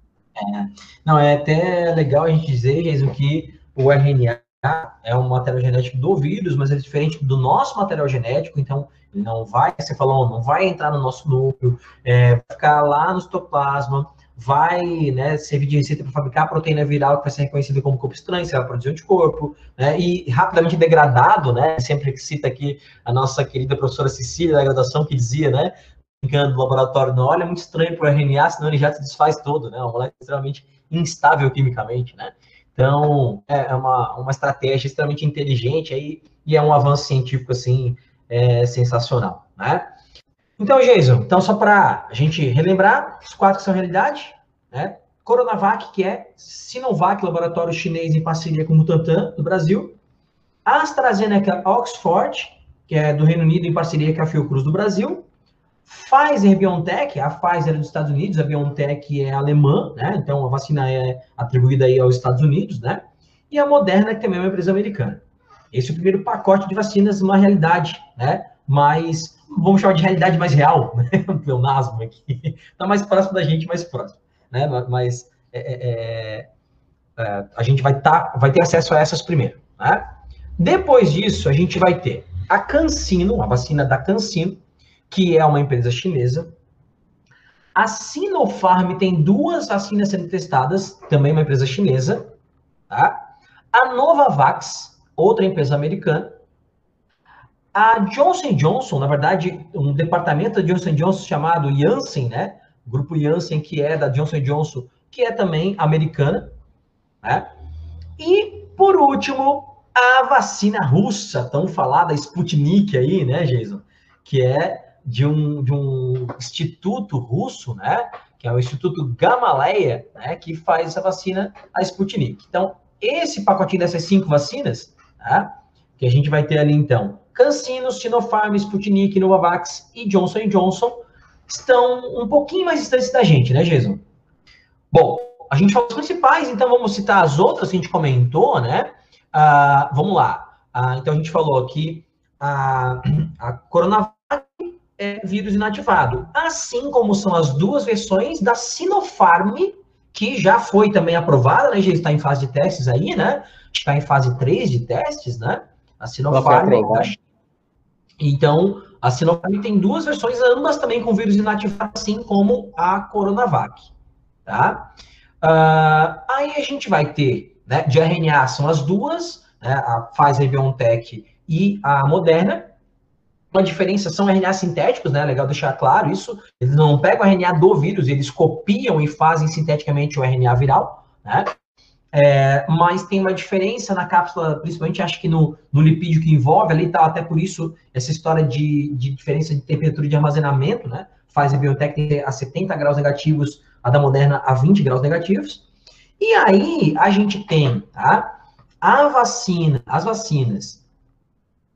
Não, é até legal a gente dizer, Jason, que o RNA é um material genético do vírus, mas é diferente do nosso material genético, então não vai, você falou, não vai entrar no nosso núcleo, é, vai ficar lá no citoplasma, vai né, servir de receita para fabricar a proteína viral que vai ser reconhecida como corpo estranho, vai produzir anticorpo, né, e rapidamente degradado, né, sempre que cita aqui a nossa querida professora Cecília da graduação, que dizia, né, brincando no laboratório, não, olha, é muito estranho para o RNA, senão ele já se desfaz todo, né, uma molécula extremamente instável quimicamente, né, então, é, é uma, uma estratégia extremamente inteligente aí, e é um avanço científico, assim, é, sensacional, né? Então, Jason, então só para a gente relembrar, os quatro que são realidade, né? Coronavac, que é Sinovac, laboratório chinês em parceria com o Butantan, do Brasil. AstraZeneca Oxford, que é do Reino Unido em parceria com a Fiocruz do Brasil. Pfizer BioNTech, a Pfizer é dos Estados Unidos, a BioNTech é alemã, né? Então a vacina é atribuída aí aos Estados Unidos, né? E a Moderna, que também é uma empresa americana. Esse é o primeiro pacote de vacinas, uma realidade, né? Mas vamos chamar de realidade mais real, né? O pleonasmo aqui. Está mais próximo da gente, mais próximo, né? Mas é, é, é, é a gente vai, tá, vai ter acesso a essas primeiro, né? Depois disso, a gente vai ter a CanSino, a vacina da CanSino, que é uma empresa chinesa. A Sinopharm tem duas vacinas sendo testadas, também uma empresa chinesa. Tá? A Novavax, outra empresa americana. A Johnson Johnson, na verdade, um departamento da Johnson Johnson chamado Janssen, né? Grupo Janssen, que é da Johnson Johnson, que é também americana. Né? E, por último, a vacina russa, tão falada Sputnik aí, né, Jason? Que é de um, de um instituto russo, né, que é o Instituto Gamaleya, né, que faz essa vacina, a Sputnik. Então, esse pacotinho dessas cinco vacinas, né, que a gente vai ter ali, então, CanSino, Sinopharm, Sputnik, Novavax e Johnson Johnson, estão um pouquinho mais distantes da gente, né, Jason? Bom, a gente falou os principais, então vamos citar as outras que a gente comentou, né? Ah, vamos lá. Ah, então a gente falou aqui a, a Coronavac é, vírus inativado. Assim como são as duas versões da Sinopharm, que já foi também aprovada, né? Já está em fase de testes aí, né? Está em fase 3 de testes, né? A Sinopharm. Então, a Sinopharm tem duas versões, ambas também com vírus inativado, assim como a Coronavac, tá? Uh, aí a gente vai ter, né, de RNA são as duas, né, a Pfizer-BioNTech e a Moderna, uma diferença são RNA sintéticos, né? Legal deixar claro isso. Eles não pegam o RNA do vírus, eles copiam e fazem sinteticamente o RNA viral, né? É, mas tem uma diferença na cápsula, principalmente acho que no, no lipídio que envolve ali, tá até por isso essa história de, de diferença de temperatura de armazenamento, né? Faz a biotech a 70 graus negativos, a da Moderna a 20 graus negativos. E aí a gente tem, tá? A vacina, as vacinas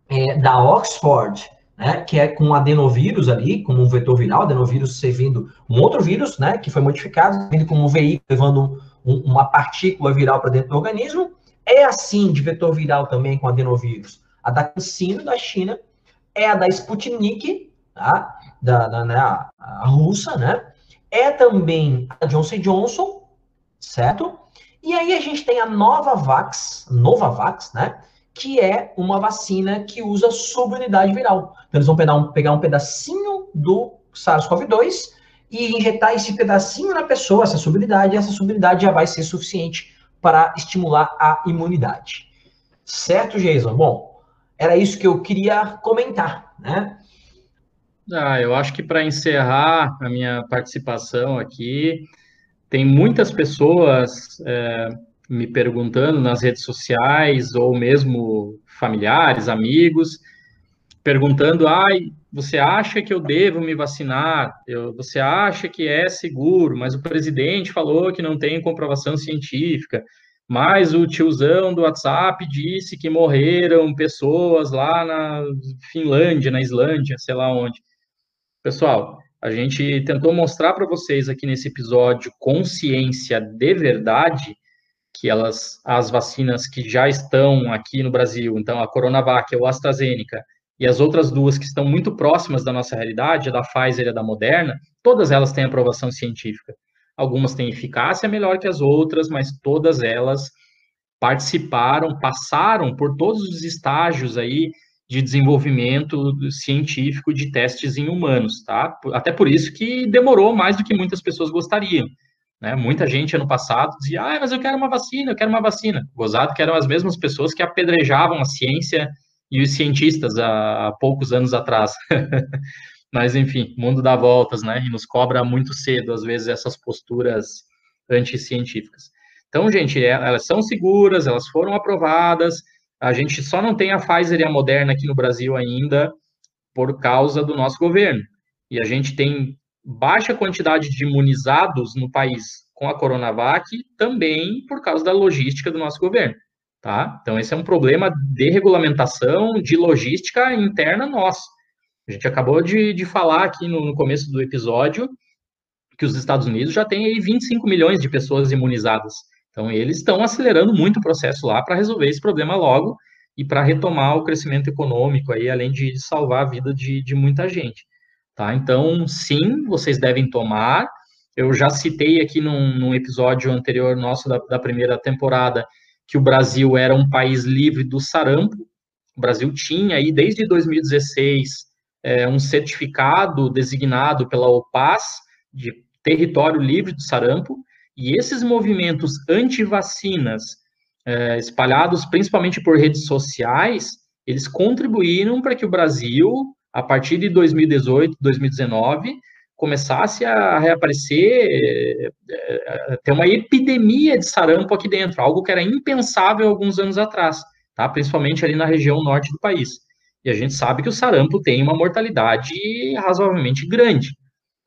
é, da Oxford né, que é com adenovírus ali, como um vetor viral, adenovírus servindo um outro vírus, né, que foi modificado, vindo como um veículo, levando um, uma partícula viral para dentro do organismo. É assim de vetor viral também com adenovírus. A da CanSino, da China, é a da Sputnik, tá? da, da né, a, a russa, né? É também a Johnson Johnson, certo? E aí a gente tem a Novavax, Novavax, né? Que é uma vacina que usa subunidade viral. Então, eles vão pegar um, pegar um pedacinho do SARS-CoV-2 e injetar esse pedacinho na pessoa, essa subunidade, e essa subunidade já vai ser suficiente para estimular a imunidade. Certo, Jason? Bom, era isso que eu queria comentar, né? Ah, eu acho que para encerrar a minha participação aqui, tem muitas pessoas é, me perguntando nas redes sociais ou mesmo familiares, amigos, perguntando, ai, você acha que eu devo me vacinar? Eu, você acha que é seguro? Mas o presidente falou que não tem comprovação científica. Mas o tiozão do WhatsApp disse que morreram pessoas lá na Finlândia, na Islândia, sei lá onde. Pessoal, a gente tentou mostrar para vocês aqui nesse episódio consciência de verdade que elas, as vacinas que já estão aqui no Brasil, então a Coronavac, o AstraZeneca, e as outras duas que estão muito próximas da nossa realidade, a da Pfizer e a da Moderna, todas elas têm aprovação científica. Algumas têm eficácia melhor que as outras, mas todas elas participaram, passaram por todos os estágios aí de desenvolvimento científico de testes em humanos, tá? Até por isso que demorou mais do que muitas pessoas gostariam. Né? Muita gente ano passado dizia, ah, mas eu quero uma vacina, eu quero uma vacina. Gozado que eram as mesmas pessoas que apedrejavam a ciência e os cientistas há, poucos anos atrás. Mas, enfim, mundo dá voltas, né? E nos cobra muito cedo, às vezes, essas posturas anticientíficas. Então, gente, é, elas são seguras, elas foram aprovadas. A gente só não tem a Pfizer e a Moderna aqui no Brasil ainda por causa do nosso governo. E a gente tem baixa quantidade de imunizados no país com a Coronavac também por causa da logística do nosso governo. Tá? Então, esse é um problema de regulamentação, de logística interna nossa. A gente acabou de, de falar aqui no, no, começo do episódio que os Estados Unidos já têm aí 25 milhões de pessoas imunizadas. Então, eles estão acelerando muito o processo lá para resolver esse problema logo e para retomar o crescimento econômico aí, além de salvar a vida de, de muita gente. Tá? Então, sim, vocês devem tomar. Eu já citei aqui num, num episódio anterior nosso da, da primeira temporada que o Brasil era um país livre do sarampo. O Brasil tinha aí, desde 2016, é, um certificado designado pela OPAS de território livre do sarampo, e esses movimentos anti-vacinas, é, espalhados principalmente por redes sociais, eles contribuíram para que o Brasil, a partir de 2018, 2019, começasse a reaparecer, é, ter uma epidemia de sarampo aqui dentro, algo que era impensável alguns anos atrás, tá? principalmente ali na região norte do país. E a gente sabe que o sarampo tem uma mortalidade razoavelmente grande.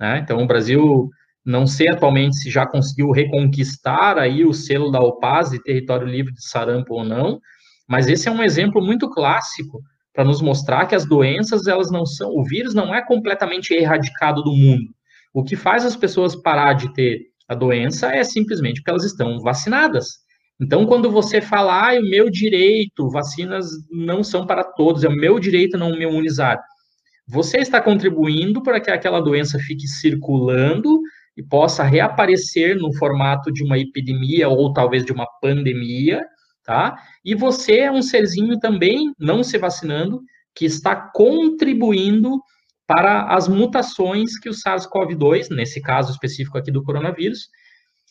Né? Então, o Brasil, não sei atualmente se já conseguiu reconquistar aí o selo da OPAS de território livre de sarampo ou não, mas esse é um exemplo muito clássico para nos mostrar que as doenças, elas não são, o vírus não é completamente erradicado do mundo. O que faz as pessoas parar de ter a doença é simplesmente porque elas estão vacinadas. Então, quando você fala, ah, o meu direito, vacinas não são para todos, é o meu direito não me imunizar, você está contribuindo para que aquela doença fique circulando e possa reaparecer no formato de uma epidemia ou talvez de uma pandemia, tá? E você é um serzinho também, não se vacinando, que está contribuindo para as mutações que o SARS-CoV-2, nesse caso específico aqui do coronavírus,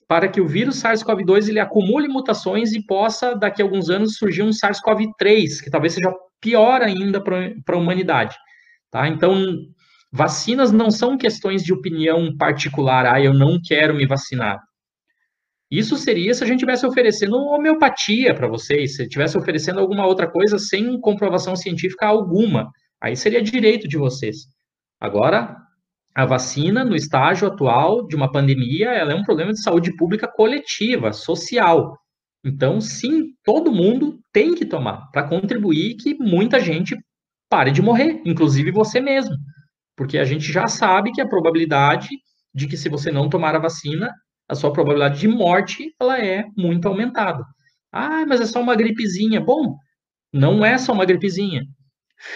para que o vírus SARS-CoV-2 ele acumule mutações e possa, daqui a alguns anos, surgir um SARS-CoV-3, que talvez seja pior ainda para a humanidade. Tá? Então, vacinas não são questões de opinião particular, ah, eu não quero me vacinar. Isso seria se a gente tivesse oferecendo homeopatia para vocês, se estivesse oferecendo alguma outra coisa sem comprovação científica alguma. Aí seria direito de vocês. Agora, a vacina, no estágio atual de uma pandemia, ela é um problema de saúde pública coletiva, social. Então, sim, todo mundo tem que tomar para contribuir que muita gente pare de morrer, inclusive você mesmo. Porque a gente já sabe que a probabilidade de que se você não tomar a vacina, a sua probabilidade de morte ela é muito aumentada. Ah, mas é só uma gripezinha. Bom, não é só uma gripezinha.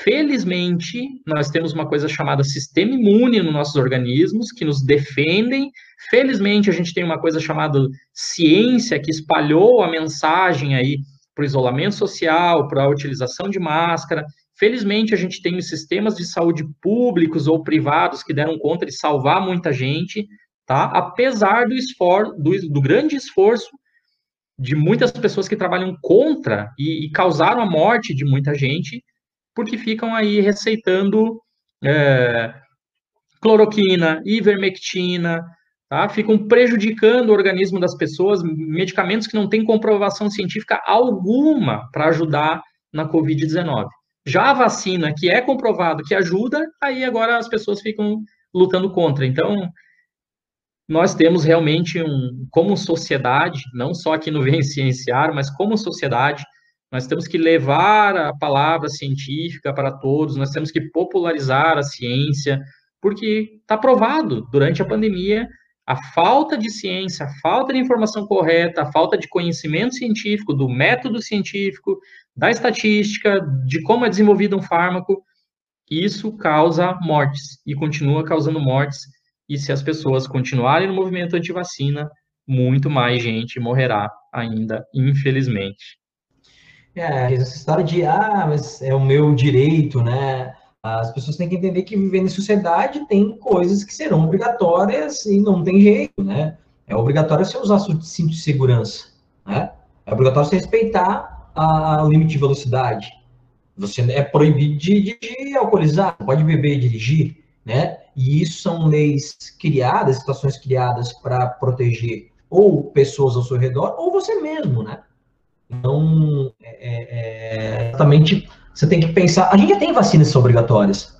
Felizmente, nós temos uma coisa chamada sistema imune nos nossos organismos que nos defendem. Felizmente, a gente tem uma coisa chamada ciência que espalhou a mensagem aí para o isolamento social, para a utilização de máscara. Felizmente, a gente tem os sistemas de saúde públicos ou privados que deram conta de salvar muita gente tá? Apesar do esforço, do, do grande esforço de muitas pessoas que trabalham contra e, e, causaram a morte de muita gente, porque ficam aí receitando é, cloroquina, ivermectina, tá? Ficam prejudicando o organismo das pessoas, medicamentos que não têm comprovação científica alguma para ajudar na Covid-19. Já a vacina, que é comprovado que ajuda, aí agora as pessoas ficam lutando contra. Então, nós temos realmente um, como sociedade, não só aqui no Cienciar, mas como sociedade, nós temos que levar a palavra científica para todos, nós temos que popularizar a ciência, porque está provado, durante a pandemia, a falta de ciência, a falta de informação correta, a falta de conhecimento científico, do método científico, da estatística, de como é desenvolvido um fármaco, isso causa mortes e continua causando mortes. E se as pessoas continuarem no movimento anti-vacina, muito mais gente morrerá ainda, infelizmente. É, essa história de, ah, mas é o meu direito, né? As pessoas têm que entender que vivendo em sociedade tem coisas que serão obrigatórias e não tem jeito, né? É obrigatório você usar cinto de segurança, né? É obrigatório você respeitar a, o limite de velocidade. Você é proibido de, de, de alcoolizar, pode beber e dirigir, né? E isso são leis criadas, situações criadas para proteger ou pessoas ao seu redor ou você mesmo, né? Então, é, é, exatamente, você tem que pensar. A gente já tem vacinas que são obrigatórias.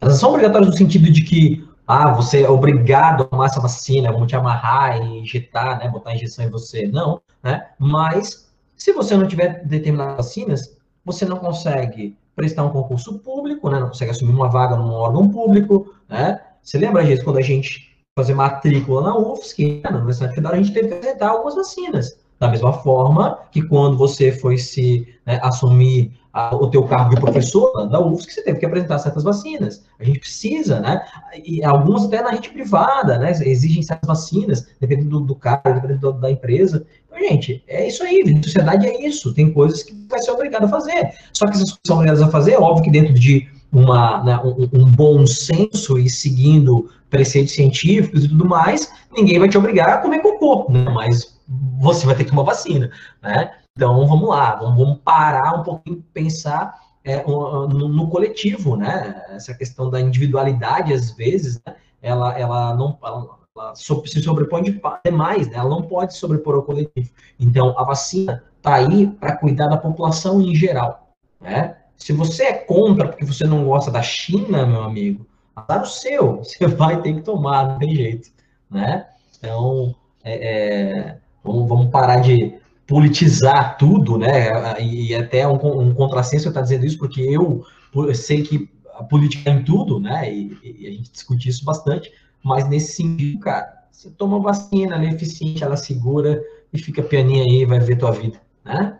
Elas são obrigatórias no sentido de que, ah, você é obrigado a tomar essa vacina, vamos te amarrar e injetar, né, botar injeção em você. Não, né? Mas, se você não tiver determinadas vacinas, você não consegue prestar um concurso público, né, não consegue assumir uma vaga num órgão público, né? Você lembra, gente, quando a gente fazer matrícula na UFSC, né, na Universidade Federal, a gente teve que apresentar algumas vacinas. Da mesma forma que quando você foi se né, assumir a, o teu cargo de professor da UFSC, você teve que apresentar certas vacinas. A gente precisa, né? E algumas até na rede privada, né? Exigem certas vacinas, dependendo do, do cargo, dependendo da empresa. Então, gente, é isso aí. A sociedade é isso. Tem coisas que vai ser obrigado a fazer. Só que essas são obrigadas a fazer, é óbvio que dentro de uma, né, um, um, bom senso e seguindo preceitos científicos e tudo mais, ninguém vai te obrigar a comer cocô, né? Mas você vai ter que tomar vacina, né? Então, vamos lá, vamos, vamos parar um pouquinho, pensar é, no, no, coletivo, né? Essa questão da individualidade, às vezes, né? ela, ela não ela, ela se sobrepõe demais, né? ela não pode sobrepor ao coletivo. Então, a vacina está aí para cuidar da população em geral, né? Se você é contra porque você não gosta da China, meu amigo, azar o seu, você vai ter que tomar, não tem jeito, né? Então, é, é Vamos, vamos parar de politizar tudo, né? E, até um, um contrassenso estar dizendo isso, porque eu, eu, sei que a política é em tudo, né? E, e, a gente discute isso bastante, mas nesse sentido, cara, você toma vacina, ela é eficiente, ela segura e fica pianinha aí, vai ver tua vida, né?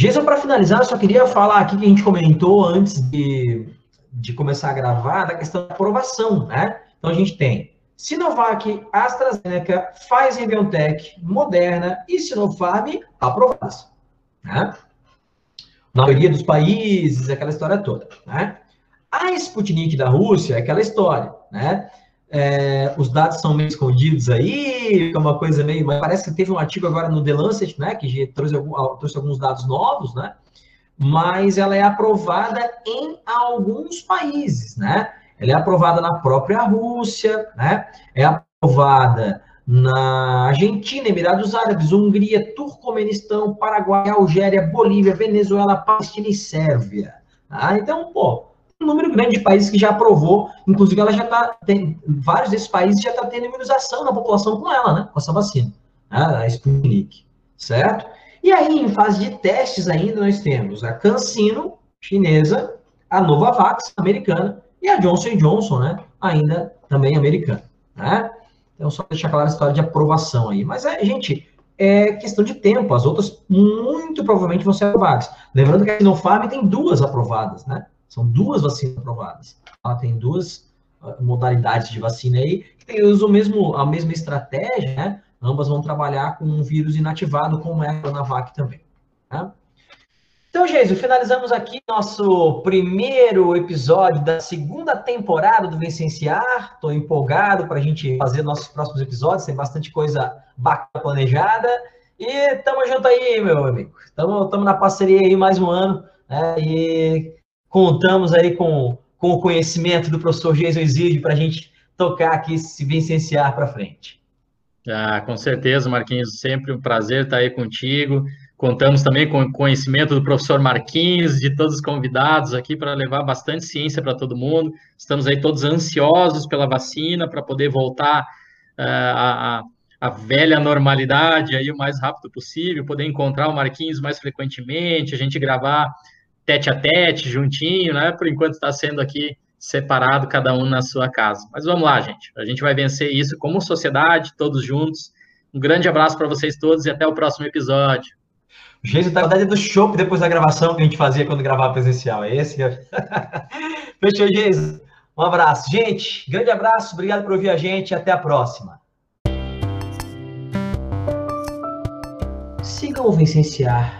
Jason, para finalizar, eu só queria falar aqui que a gente comentou antes de, de começar a gravar da questão da aprovação, né? Então a gente tem Sinovac, AstraZeneca, Pfizer BioNTech, Moderna e Sinopharm aprovadas. Né? Na maioria dos países, aquela história toda. Né? A Sputnik da Rússia é aquela história, né? É, os dados são meio escondidos aí, fica uma coisa meio. Mas parece que teve um artigo agora no The Lancet, né? Que trouxe, algum, trouxe alguns dados novos, né? Mas ela é aprovada em alguns países, né? Ela é aprovada na própria Rússia, né? É aprovada na Argentina, Emirados Árabes, Hungria, Turcomenistão, Paraguai, Algéria, Bolívia, Venezuela, Palestina e Sérvia. Tá? Então, pô, número grande de países que já aprovou, inclusive ela já está, vários desses países já estão tá tendo imunização na população com ela, né? Com essa vacina, né? a Sputnik, certo? E aí, em fase de testes ainda, nós temos a CanSino, chinesa, a Novavax, americana, e a Johnson Johnson, né, ainda também americana, né? Então, só deixar clara a história de aprovação aí. Mas, é, gente, é questão de tempo. As outras, muito provavelmente, vão ser aprovadas. Lembrando que a Sinopharm tem duas aprovadas, né? São duas vacinas aprovadas. Ela tem duas ah, modalidades de vacina aí, que usam o mesmo, a mesma estratégia, né? Ambas vão trabalhar com um vírus inativado, como é a Coronavac também. Tá? Então, Jesus, finalizamos aqui nosso primeiro episódio da segunda temporada do Vicenciar. Estou empolgado para a gente fazer nossos próximos episódios, tem bastante coisa bacana planejada. E tamo junto aí, meu amigo. Estamos na parceria aí mais um ano. Né? E contamos aí com, com o conhecimento do professor Jason Isidro para a gente tocar aqui esse Vicenciar para frente. Ah, com certeza, Marquinhos. Sempre um prazer estar aí contigo Contamos também com o conhecimento do professor Marquinhos, de todos os convidados aqui para levar bastante ciência para todo mundo. Estamos aí todos ansiosos pela vacina para poder voltar uh, a, a, velha normalidade aí o mais rápido possível, poder encontrar o Marquinhos mais frequentemente, a gente gravar tete a tete, juntinho, né? Por enquanto está sendo aqui separado, cada um na sua casa. Mas vamos lá, gente. A gente vai vencer isso como sociedade, todos juntos. Um grande abraço para vocês todos e até o próximo episódio. Gente, tá saudade do show depois da gravação que a gente fazia quando gravava presencial. É esse? Fechou, Jesus. Um abraço. Gente, grande abraço. Obrigado por ouvir a gente. Até a próxima. Sigam o Vencenciar